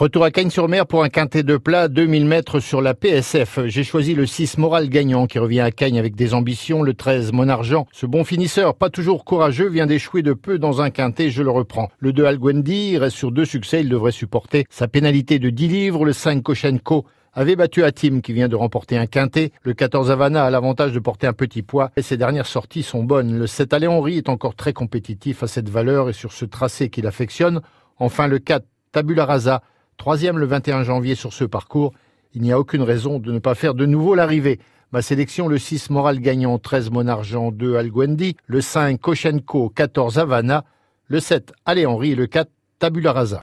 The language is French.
Retour à Cagnes-sur-Mer pour un quintet de plat, 2000 mètres sur la PSF. J'ai choisi le 6 Moral Gagnant qui revient à Cagnes avec des ambitions. Le 13 Monargent, ce bon finisseur, pas toujours courageux, vient d'échouer de peu dans un quintet, je le reprends. Le 2 Alguendi reste sur deux succès, il devrait supporter sa pénalité de 10 livres. Le 5 Koshenko avait battu Atim qui vient de remporter un quintet. Le 14 Havana a l'avantage de porter un petit poids et ses dernières sorties sont bonnes. Le 7 Allé Henry est encore très compétitif à cette valeur et sur ce tracé qu'il affectionne. Enfin le 4 Tabula Rasa Troisième le 21 janvier sur ce parcours, il n'y a aucune raison de ne pas faire de nouveau l'arrivée. Ma sélection, le 6 Moral Gagnant, 13 Monargent, 2 Alguendi, le 5 Koshenko, 14 Havana, le 7 Allez Henri et le 4 Tabula Rasa.